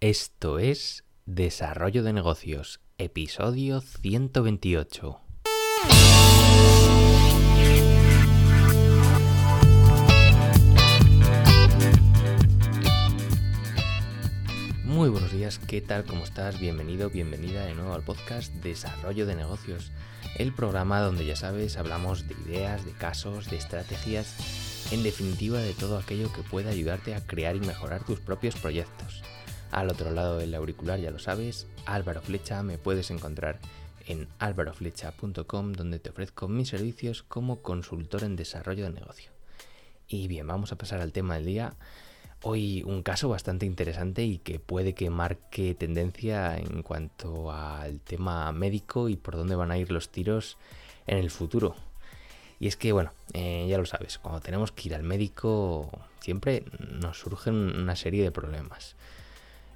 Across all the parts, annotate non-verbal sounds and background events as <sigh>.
Esto es Desarrollo de Negocios, episodio 128. Muy buenos días, ¿qué tal? ¿Cómo estás? Bienvenido, bienvenida de nuevo al podcast Desarrollo de Negocios, el programa donde ya sabes hablamos de ideas, de casos, de estrategias, en definitiva de todo aquello que pueda ayudarte a crear y mejorar tus propios proyectos. Al otro lado del auricular ya lo sabes, Álvaro Flecha, me puedes encontrar en álvaroflecha.com donde te ofrezco mis servicios como consultor en desarrollo de negocio. Y bien, vamos a pasar al tema del día. Hoy un caso bastante interesante y que puede que marque tendencia en cuanto al tema médico y por dónde van a ir los tiros en el futuro. Y es que, bueno, eh, ya lo sabes, cuando tenemos que ir al médico siempre nos surgen una serie de problemas.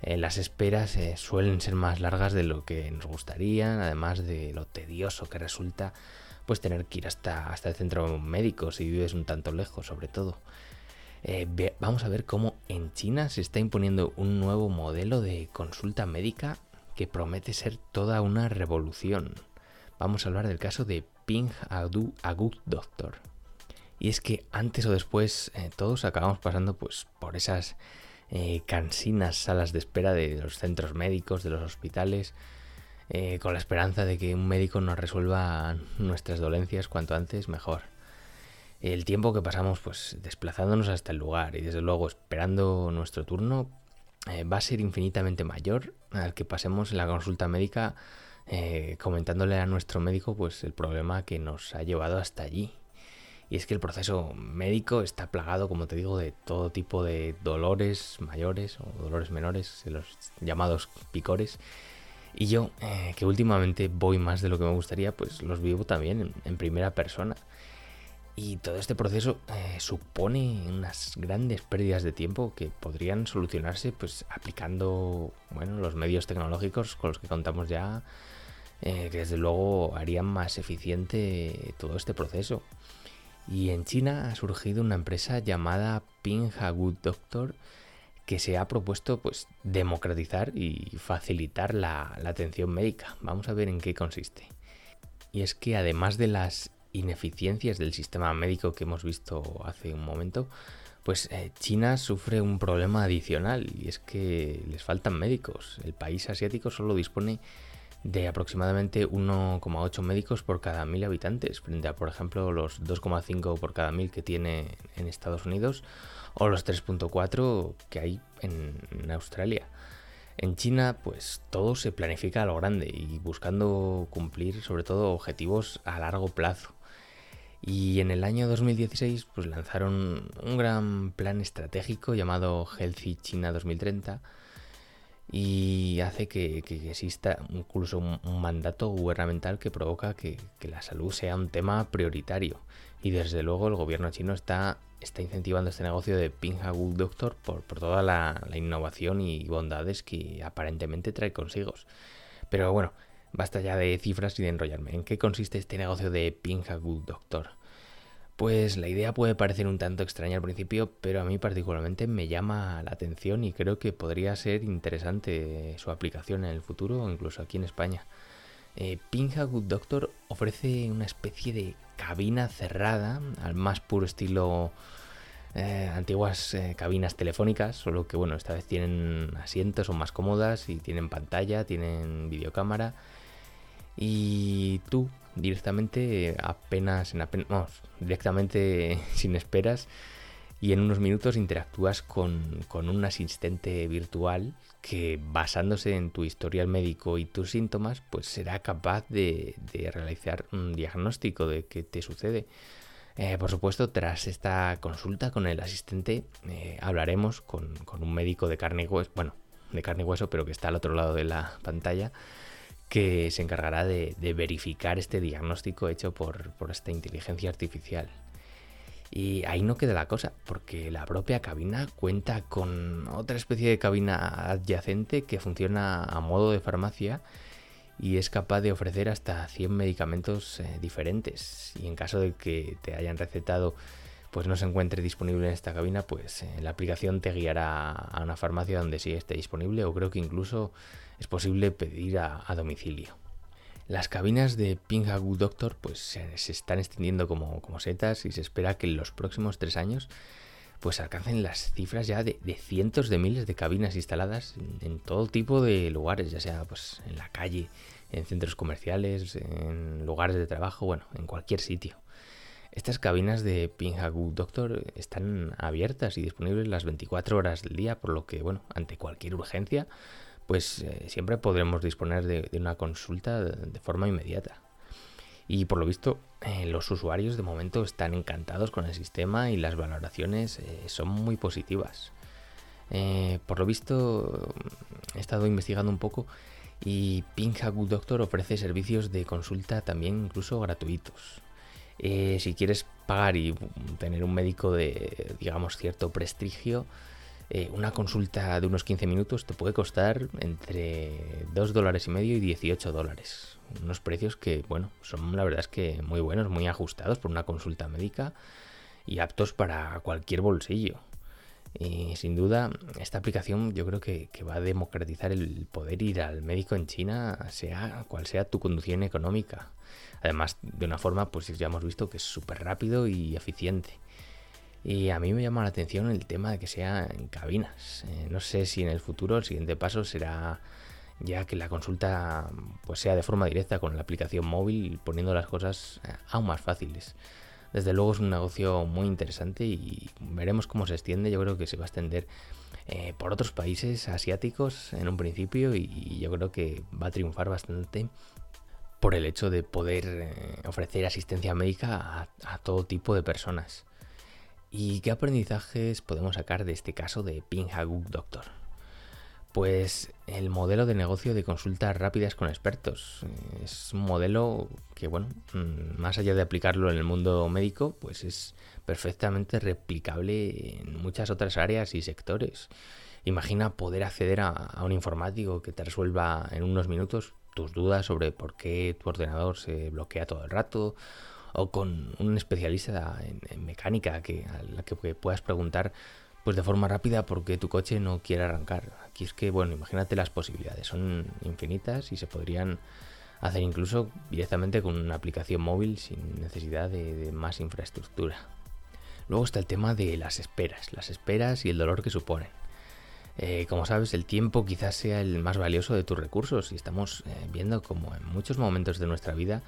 Eh, las esperas eh, suelen ser más largas de lo que nos gustaría, además de lo tedioso que resulta pues tener que ir hasta, hasta el centro médico si vives un tanto lejos, sobre todo. Eh, vamos a ver cómo en China se está imponiendo un nuevo modelo de consulta médica que promete ser toda una revolución. Vamos a hablar del caso de Ping Adu Agut Doctor. Y es que antes o después todos acabamos pasando pues por esas eh, cansinas salas de espera de los centros médicos, de los hospitales, eh, con la esperanza de que un médico nos resuelva nuestras dolencias cuanto antes mejor. El tiempo que pasamos pues desplazándonos hasta el lugar y desde luego esperando nuestro turno eh, va a ser infinitamente mayor al que pasemos en la consulta médica comentándole a nuestro médico pues el problema que nos ha llevado hasta allí y es que el proceso médico está plagado, como te digo, de todo tipo de dolores mayores o dolores menores, los llamados picores. Y yo, eh, que últimamente voy más de lo que me gustaría, pues los vivo también en, primera persona. Y todo este proceso eh, supone unas grandes pérdidas de tiempo que podrían solucionarse pues aplicando bueno, los medios tecnológicos con los que contamos ya, eh, que desde luego harían más eficiente todo este proceso. Y en China ha surgido una empresa llamada Good Doctor que se ha propuesto pues democratizar y facilitar la, la atención médica. Vamos a ver en qué consiste. Y es que además de las ineficiencias del sistema médico que hemos visto hace un momento, pues eh, China sufre un problema adicional y es que les faltan médicos. El país asiático solo dispone de aproximadamente 1,8 médicos por cada mil habitantes, frente a, por ejemplo, los 2,5 por cada mil que tiene en Estados Unidos o los 3,4 que hay en, Australia. En China, pues todo se planifica a lo grande y buscando cumplir sobre todo objetivos a largo plazo. Y en el año 2016 pues lanzaron un gran plan estratégico llamado Healthy China 2030 y hace que, exista incluso un, mandato gubernamental que provoca que, la salud sea un tema prioritario. Y desde luego el gobierno chino está, está incentivando este negocio de Good Doctor por, por toda la, innovación y bondades que aparentemente trae consigo. Pero bueno, basta ya de cifras y de enrollarme. ¿En qué consiste este negocio de Good Doctor? Pues la idea puede parecer un tanto extraña al principio, pero a mí particularmente me llama la atención y creo que podría ser interesante su aplicación en el futuro o incluso aquí en España. Eh, Good Doctor ofrece una especie de cabina cerrada al más puro estilo eh, antiguas eh, cabinas telefónicas, solo que bueno, esta vez tienen asientos, son más cómodas y tienen pantalla, tienen videocámara y tú directamente apenas en apenas, vamos, directamente <laughs> sin esperas y en unos minutos interactúas con, un asistente virtual que basándose en tu historial médico y tus síntomas pues será capaz de, realizar un diagnóstico de qué te sucede. Eh, por supuesto, tras esta consulta con el asistente eh, hablaremos con, con, un médico de carne y hueso, bueno, de carne y hueso, pero que está al otro lado de la pantalla, que se encargará de, verificar este diagnóstico hecho por, esta inteligencia artificial. Y ahí no queda la cosa, porque la propia cabina cuenta con otra especie de cabina adyacente que funciona a modo de farmacia y es capaz de ofrecer hasta 100 medicamentos eh, diferentes. Y en caso de que te hayan recetado pues no se encuentre disponible en esta cabina, pues la aplicación te guiará a una farmacia donde sí esté disponible o creo que incluso es posible pedir a, domicilio. Las cabinas de Pinga Good Doctor pues se, están extendiendo como, como, setas y se espera que en los próximos tres años pues alcancen las cifras ya de, cientos de miles de cabinas instaladas en, todo tipo de lugares, ya sea pues en la calle, en centros comerciales, en lugares de trabajo, bueno, en cualquier sitio. Estas cabinas de Pinhaku Doctor están abiertas y disponibles las 24 horas del día, por lo que, bueno, ante cualquier urgencia, pues eh, siempre podremos disponer de, una consulta de forma inmediata. Y por lo visto, eh, los usuarios de momento están encantados con el sistema y las valoraciones eh, son muy positivas. Por lo visto, he estado investigando un poco y Pinhaku Doctor ofrece servicios de consulta también incluso gratuitos. si quieres pagar y tener un médico de, digamos, cierto prestigio, una consulta de unos 15 minutos te puede costar entre 2 dólares y medio y 18 dólares unos precios que, bueno, son la verdad es que muy buenos, muy ajustados por una consulta médica y aptos para cualquier bolsillo. Y sin duda, esta aplicación yo creo que, va a democratizar el poder ir al médico en China, sea cual sea tu conducción económica. Además, de una forma, pues ya hemos visto que es súper rápido y eficiente. Y a mí me llama la atención el tema de que sea en cabinas. Eh, no sé si en el futuro el siguiente paso será ya que la consulta pues sea de forma directa con la aplicación móvil, poniendo las cosas eh, aún más fáciles. Desde luego es un negocio muy interesante y veremos cómo se extiende. Yo creo que se va a extender eh, por otros países asiáticos en un principio y yo creo que va a triunfar bastante por el hecho de poder ofrecer asistencia médica a, todo tipo de personas. ¿Y qué aprendizajes podemos sacar de este caso de Pinhagook Doctor? Pues el modelo de negocio de consultas rápidas con expertos. Es un modelo que, bueno, mm, más allá de aplicarlo en el mundo médico, pues es perfectamente replicable en muchas otras áreas y sectores. Imagina poder acceder a, un informático que te resuelva en unos minutos tus dudas sobre por qué tu ordenador se bloquea todo el rato, o con un especialista en, mecánica que, a la que puedas preguntar pues de forma rápida porque tu coche no quiere arrancar. Aquí es que, bueno, imagínate las posibilidades, son infinitas y se podrían hacer incluso directamente con una aplicación móvil sin necesidad de, más infraestructura. Luego está el tema de las esperas, las esperas y el dolor que suponen. Eh, como sabes, el tiempo quizás sea el más valioso de tus recursos y estamos eh, viendo como en muchos momentos de nuestra vida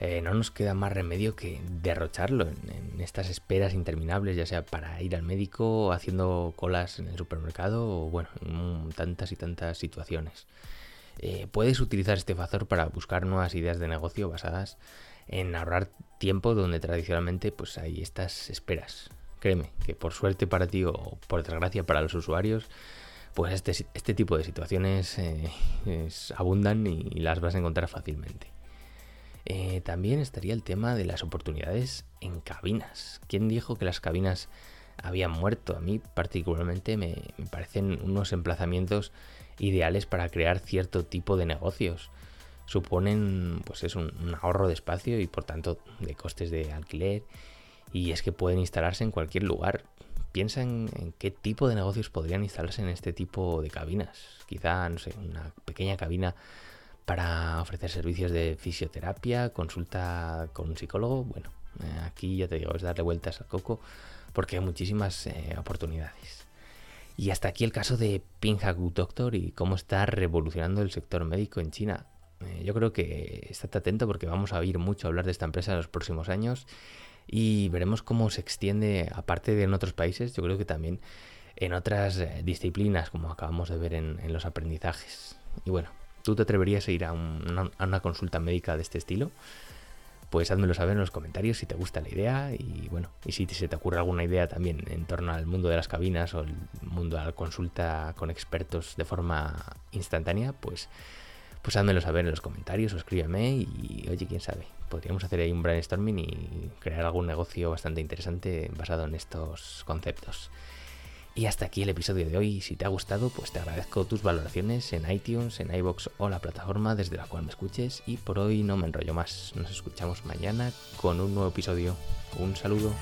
eh, no nos queda más remedio que derrocharlo en, estas esperas interminables, ya sea para ir al médico, haciendo colas en el supermercado o bueno, en tantas y tantas situaciones. Eh, puedes utilizar este factor para buscar nuevas ideas de negocio basadas en ahorrar tiempo donde tradicionalmente pues hay estas esperas. Créeme que por suerte para ti o por desgracia para los usuarios, pues este, este tipo de situaciones eh, abundan y las vas a encontrar fácilmente. Eh, también estaría el tema de las oportunidades en cabinas. ¿Quién dijo que las cabinas habían muerto? A mí particularmente me, parecen unos emplazamientos ideales para crear cierto tipo de negocios. Suponen pues es un, ahorro de espacio y por tanto de costes de alquiler y es que pueden instalarse en cualquier lugar. Piensa en, en, qué tipo de negocios podrían instalarse en este tipo de cabinas. Quizá, no sé, una pequeña cabina para ofrecer servicios de fisioterapia, consulta con un psicólogo. Bueno, eh, aquí ya te digo, es darle vueltas al coco porque hay muchísimas eh, oportunidades. Y hasta aquí el caso de Pinhaku Doctor y cómo está revolucionando el sector médico en China. Eh, yo creo que estate atento porque vamos a oír mucho hablar de esta empresa en los próximos años y veremos cómo se extiende, aparte de en otros países, yo creo que también en otras disciplinas, como acabamos de ver en los aprendizajes. Y bueno, ¿Tú te atreverías a ir a una, consulta médica de este estilo? Pues házmelo saber en los comentarios si te gusta la idea y bueno, y si se te ocurre alguna idea también en torno al mundo de las cabinas o el mundo de la consulta con expertos de forma instantánea, pues, pues házmelo saber en los comentarios o escríbeme y oye, quién sabe, podríamos hacer ahí un brainstorming y crear algún negocio bastante interesante basado en estos conceptos. Y hasta aquí el episodio de hoy. Si te ha gustado, pues te agradezco tus valoraciones en iTunes, en iBox o la plataforma desde la cual me escuches. Y por hoy no me enrollo más. Nos escuchamos mañana con un nuevo episodio. Un saludo.